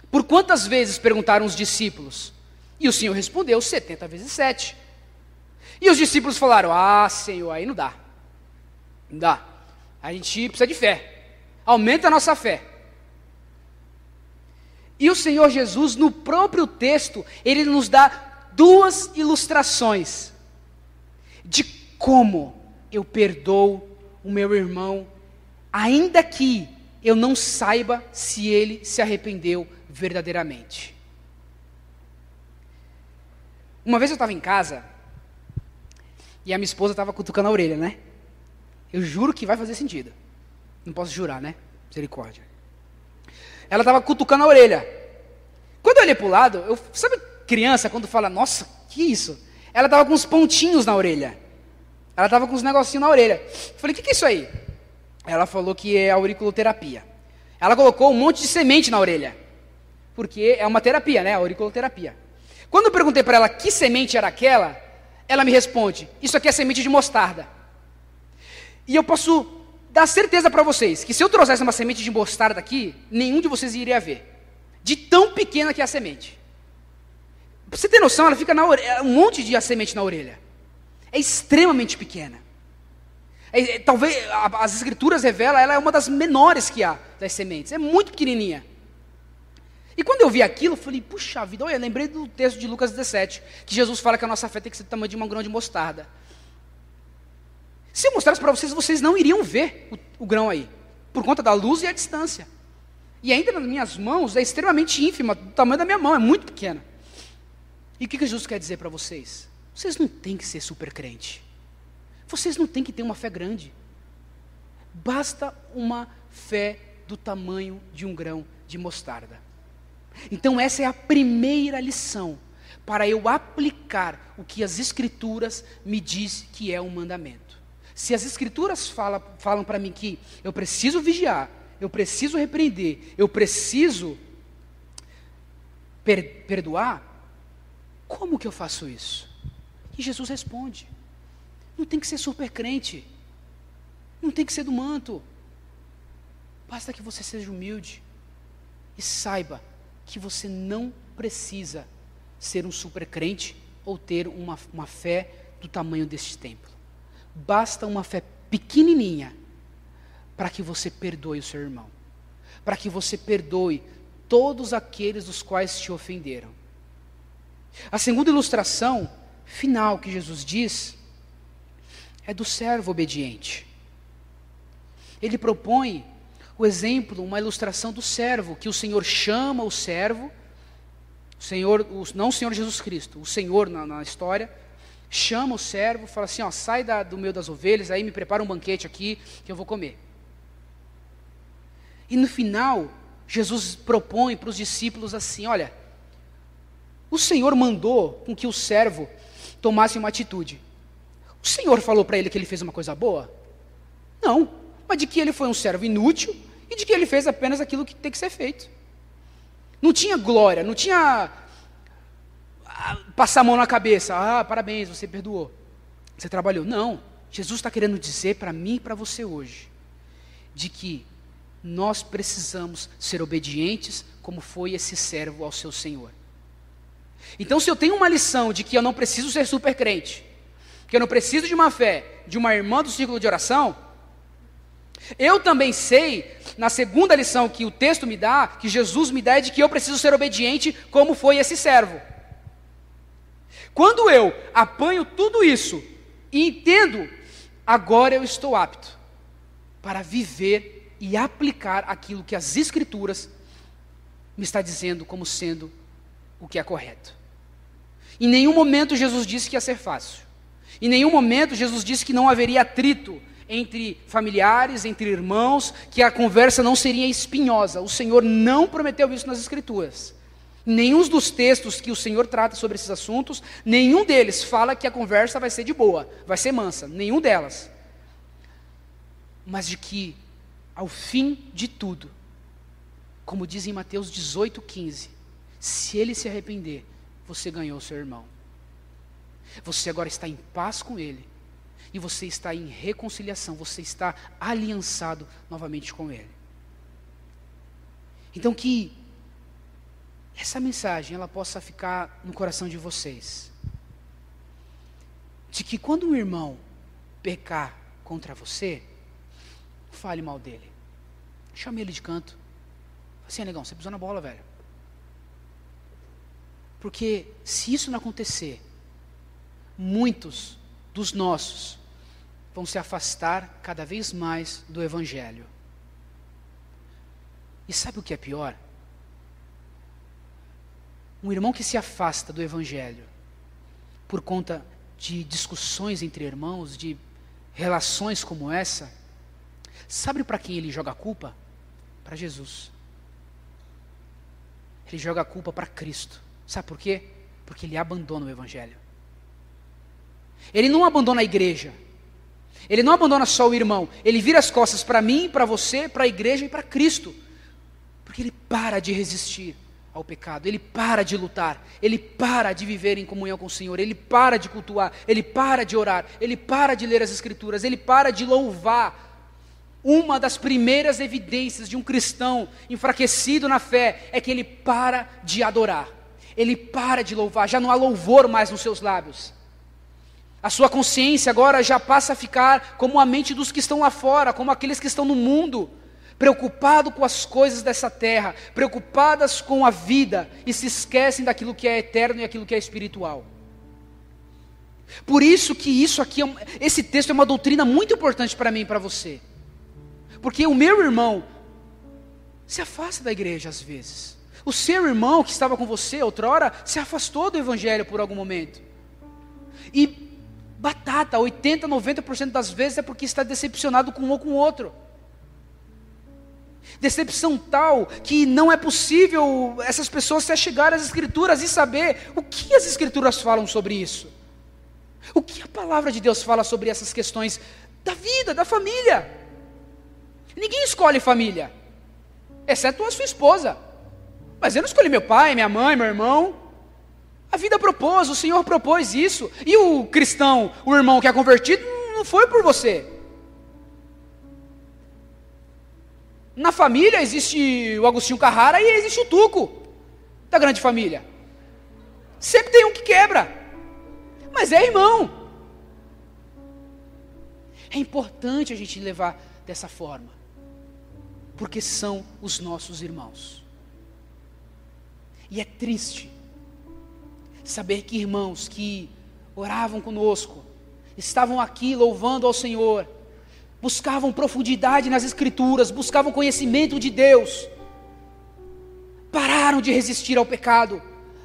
Por quantas vezes perguntaram os discípulos? E o Senhor respondeu: 70 vezes 7. E os discípulos falaram: Ah, Senhor, aí não dá. Não dá. A gente precisa de fé. Aumenta a nossa fé. E o Senhor Jesus, no próprio texto, ele nos dá duas ilustrações de como eu perdoo o meu irmão, ainda que eu não saiba se ele se arrependeu verdadeiramente. Uma vez eu estava em casa e a minha esposa estava cutucando a orelha, né? Eu juro que vai fazer sentido. Não posso jurar, né? Misericórdia. Ela estava cutucando a orelha. Quando eu olhei para o lado, eu, sabe criança quando fala, nossa, que isso? Ela estava com uns pontinhos na orelha. Ela estava com uns negocinhos na orelha. Eu falei, o que, que é isso aí? Ela falou que é auriculoterapia. Ela colocou um monte de semente na orelha. Porque é uma terapia, né? Auriculoterapia. Quando eu perguntei para ela que semente era aquela, ela me responde: Isso aqui é semente de mostarda. E eu posso dar certeza para vocês que se eu trouxesse uma semente de mostarda aqui, nenhum de vocês iria ver. De tão pequena que é a semente. Pra você ter noção, ela fica na orelha, é um monte de semente na orelha. É extremamente pequena. É, é, talvez a, as escrituras revelam, ela é uma das menores que há das sementes. É muito pequenininha. E quando eu vi aquilo, eu falei, puxa vida, olha, lembrei do texto de Lucas 17, que Jesus fala que a nossa fé tem que ser do tamanho de uma grão de mostarda. Se eu mostrasse para vocês, vocês não iriam ver o, o, grão aí, por conta da luz e a distância. E ainda nas minhas mãos é extremamente ínfima, do tamanho da minha mão, é muito pequena. E o que, que Jesus quer dizer para vocês? Vocês não têm que ser super crente. Vocês não têm que ter uma fé grande. Basta uma fé do tamanho de um grão de mostarda. Então, essa é a primeira lição para eu aplicar o que as Escrituras me diz que é um mandamento. Se as escrituras fala, falam para mim que eu preciso vigiar, eu preciso repreender, eu preciso per perdoar, como que eu faço isso? E Jesus responde: não tem que ser super crente, não tem que ser do manto, basta que você seja humilde e saiba que você não precisa ser um super crente ou ter uma, uma fé do tamanho deste templo. Basta uma fé pequenininha para que você perdoe o seu irmão, para que você perdoe todos aqueles dos quais te ofenderam. A segunda ilustração final que Jesus diz é do servo obediente. Ele propõe o exemplo, uma ilustração do servo, que o Senhor chama o servo, o Senhor, não o Senhor Jesus Cristo, o Senhor na, na história, chama o servo, fala assim: ó, sai da, do meio das ovelhas, aí me prepara um banquete aqui que eu vou comer. E no final, Jesus propõe para os discípulos assim: olha, o Senhor mandou com que o servo tomasse uma atitude. O Senhor falou para ele que ele fez uma coisa boa? Não, mas de que ele foi um servo inútil e de que ele fez apenas aquilo que tem que ser feito. Não tinha glória, não tinha passar a mão na cabeça. Ah, parabéns, você perdoou. Você trabalhou. Não. Jesus está querendo dizer para mim e para você hoje de que nós precisamos ser obedientes como foi esse servo ao seu Senhor. Então, se eu tenho uma lição de que eu não preciso ser super crente, que eu não preciso de uma fé, de uma irmã do círculo de oração, eu também sei, na segunda lição que o texto me dá, que Jesus me dá, é de que eu preciso ser obediente como foi esse servo. Quando eu apanho tudo isso e entendo, agora eu estou apto para viver e aplicar aquilo que as Escrituras me está dizendo como sendo o que é correto. Em nenhum momento Jesus disse que ia ser fácil. Em nenhum momento Jesus disse que não haveria atrito entre familiares, entre irmãos, que a conversa não seria espinhosa. O Senhor não prometeu isso nas Escrituras. Nenhum dos textos que o Senhor trata sobre esses assuntos, nenhum deles fala que a conversa vai ser de boa, vai ser mansa, nenhum delas. Mas de que ao fim de tudo, como diz em Mateus 18,15, se ele se arrepender, você ganhou seu irmão. Você agora está em paz com ele. E você está em reconciliação, você está aliançado novamente com ele. Então que essa mensagem ela possa ficar no coração de vocês. De que quando um irmão pecar contra você, fale mal dele. Chame ele de canto. Assim, negão, você pisou na bola, velho. Porque se isso não acontecer, muitos dos nossos vão se afastar cada vez mais do Evangelho. E sabe o que é pior? Um irmão que se afasta do Evangelho por conta de discussões entre irmãos, de relações como essa, Sabe para quem ele joga a culpa? Para Jesus. Ele joga a culpa para Cristo. Sabe por quê? Porque ele abandona o Evangelho. Ele não abandona a igreja. Ele não abandona só o irmão. Ele vira as costas para mim, para você, para a igreja e para Cristo. Porque ele para de resistir ao pecado, ele para de lutar, ele para de viver em comunhão com o Senhor, ele para de cultuar, ele para de orar, ele para de ler as Escrituras, ele para de louvar. Uma das primeiras evidências de um cristão enfraquecido na fé é que ele para de adorar, ele para de louvar, já não há louvor mais nos seus lábios. A sua consciência agora já passa a ficar como a mente dos que estão lá fora, como aqueles que estão no mundo, preocupado com as coisas dessa terra, preocupadas com a vida e se esquecem daquilo que é eterno e aquilo que é espiritual. Por isso que isso aqui, é esse texto é uma doutrina muito importante para mim e para você. Porque o meu irmão se afasta da igreja às vezes. O seu irmão que estava com você outrora se afastou do evangelho por algum momento. E batata, 80, 90% das vezes é porque está decepcionado com um ou com o outro. Decepção tal que não é possível essas pessoas se chegar às Escrituras e saber o que as Escrituras falam sobre isso. O que a palavra de Deus fala sobre essas questões da vida, da família. Ninguém escolhe família, exceto a sua esposa. Mas eu não escolhi meu pai, minha mãe, meu irmão. A vida propôs, o Senhor propôs isso. E o cristão, o irmão que é convertido, não foi por você. Na família existe o Agostinho Carrara e existe o Tuco, da grande família. Sempre tem um que quebra, mas é irmão. É importante a gente levar dessa forma porque são os nossos irmãos. E é triste saber que irmãos que oravam conosco, estavam aqui louvando ao Senhor, buscavam profundidade nas Escrituras, buscavam conhecimento de Deus, pararam de resistir ao pecado,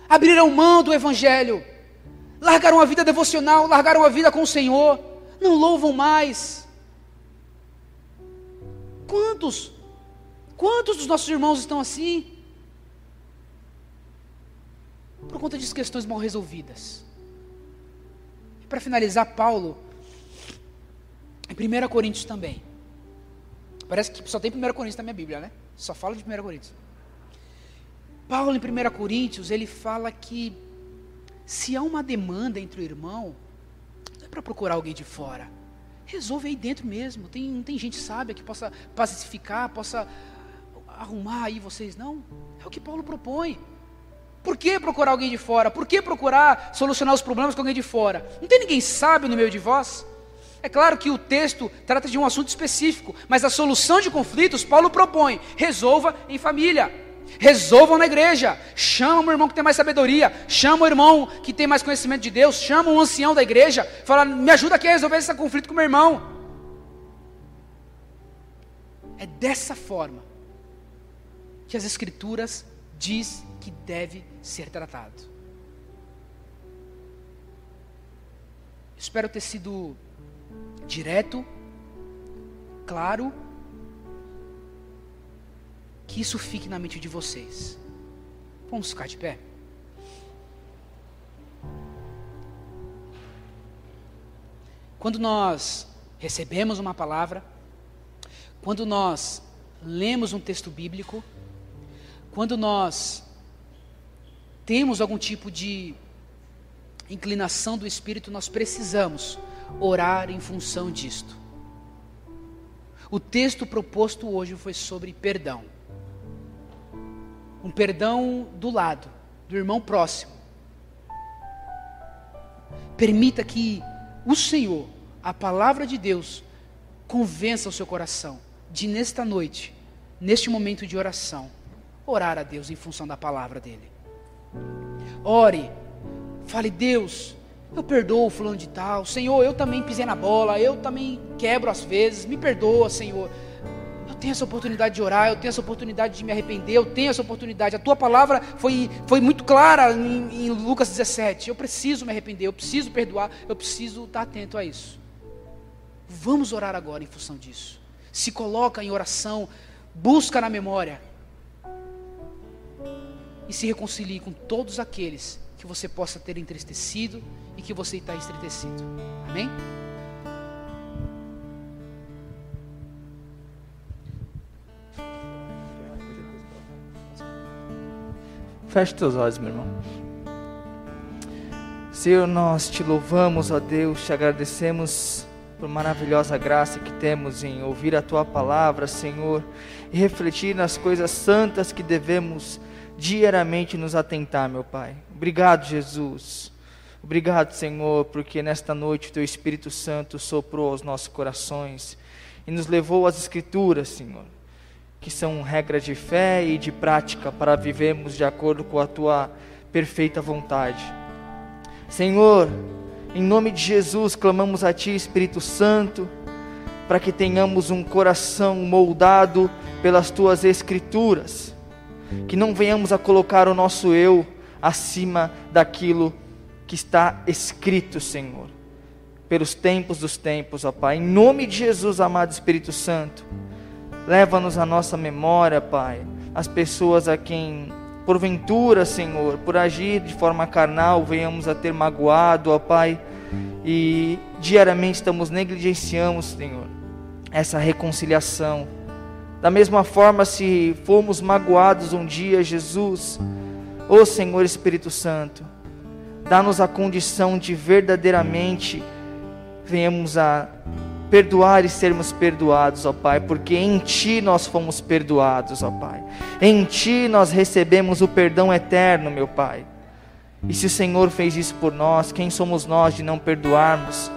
abriram mão do Evangelho, largaram a vida devocional, largaram a vida com o Senhor, não louvam mais. Quantos, quantos dos nossos irmãos estão assim? Por conta de questões mal resolvidas. E para finalizar, Paulo, 1 Coríntios também. Parece que só tem 1 Coríntios na minha Bíblia, né? Só fala de 1 Coríntios. Paulo, em 1 Coríntios, ele fala que se há uma demanda entre o irmão, não é para procurar alguém de fora. Resolve aí dentro mesmo. Tem, tem gente sábia que possa pacificar, possa arrumar aí vocês. Não. É o que Paulo propõe. Por que procurar alguém de fora? Por que procurar solucionar os problemas com alguém de fora? Não tem ninguém sábio no meio de vós? É claro que o texto trata de um assunto específico, mas a solução de conflitos Paulo propõe: resolva em família. Resolvam na igreja. Chama o irmão que tem mais sabedoria. Chama o irmão que tem mais conhecimento de Deus. Chama um ancião da igreja. Fala, me ajuda aqui a resolver esse conflito com meu irmão. É dessa forma que as Escrituras diz que deve ser tratado. Espero ter sido direto, claro que isso fique na mente de vocês. Vamos ficar de pé? Quando nós recebemos uma palavra, quando nós lemos um texto bíblico, quando nós temos algum tipo de inclinação do Espírito, nós precisamos orar em função disto. O texto proposto hoje foi sobre perdão um perdão do lado, do irmão próximo. Permita que o Senhor, a palavra de Deus, convença o seu coração de nesta noite, neste momento de oração, orar a Deus em função da palavra dele. Ore, fale, Deus, eu perdoo o fulano de tal, Senhor, eu também pisei na bola, eu também quebro às vezes, me perdoa, Senhor. Tenho essa oportunidade de orar, eu tenho essa oportunidade de me arrepender, eu tenho essa oportunidade. A tua palavra foi, foi muito clara em, em Lucas 17. Eu preciso me arrepender, eu preciso perdoar, eu preciso estar atento a isso. Vamos orar agora em função disso. Se coloca em oração, busca na memória. E se reconcilie com todos aqueles que você possa ter entristecido e que você está entristecido. Amém? Feche teus olhos, meu irmão. Senhor, nós te louvamos, ó Deus, te agradecemos por maravilhosa graça que temos em ouvir a tua palavra, Senhor, e refletir nas coisas santas que devemos diariamente nos atentar, meu Pai. Obrigado, Jesus. Obrigado, Senhor, porque nesta noite o teu Espírito Santo soprou aos nossos corações e nos levou às Escrituras, Senhor que são regras de fé e de prática para vivermos de acordo com a tua perfeita vontade. Senhor, em nome de Jesus, clamamos a Ti, Espírito Santo, para que tenhamos um coração moldado pelas Tuas Escrituras, que não venhamos a colocar o nosso eu acima daquilo que está escrito, Senhor, pelos tempos dos tempos, ó Pai. Em nome de Jesus, amado Espírito Santo. Leva-nos à nossa memória, Pai, as pessoas a quem, porventura, Senhor, por agir de forma carnal, venhamos a ter magoado, ó Pai, e diariamente estamos negligenciando, Senhor, essa reconciliação. Da mesma forma, se formos magoados um dia, Jesus, ó Senhor Espírito Santo, dá-nos a condição de verdadeiramente venhamos a perdoar e sermos perdoados, ó Pai, porque em Ti nós fomos perdoados, ó Pai. Em Ti nós recebemos o perdão eterno, meu Pai. E se o Senhor fez isso por nós, quem somos nós de não perdoarmos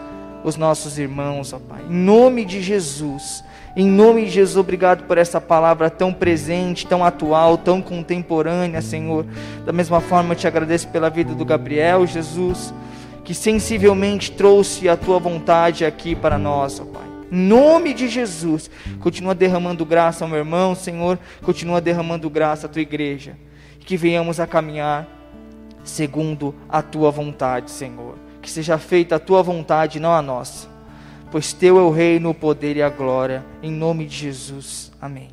os nossos irmãos, ó Pai. Em nome de Jesus. Em nome de Jesus, obrigado por essa palavra tão presente, tão atual, tão contemporânea, Senhor. Da mesma forma, eu te agradeço pela vida do Gabriel, Jesus, que sensivelmente trouxe a tua vontade aqui para nós, ó Pai. Em nome de Jesus, continua derramando graça ao meu irmão, Senhor, continua derramando graça à tua igreja. Que venhamos a caminhar segundo a tua vontade, Senhor. Que seja feita a tua vontade, não a nossa pois teu é o reino, o poder e a glória, em nome de Jesus. Amém.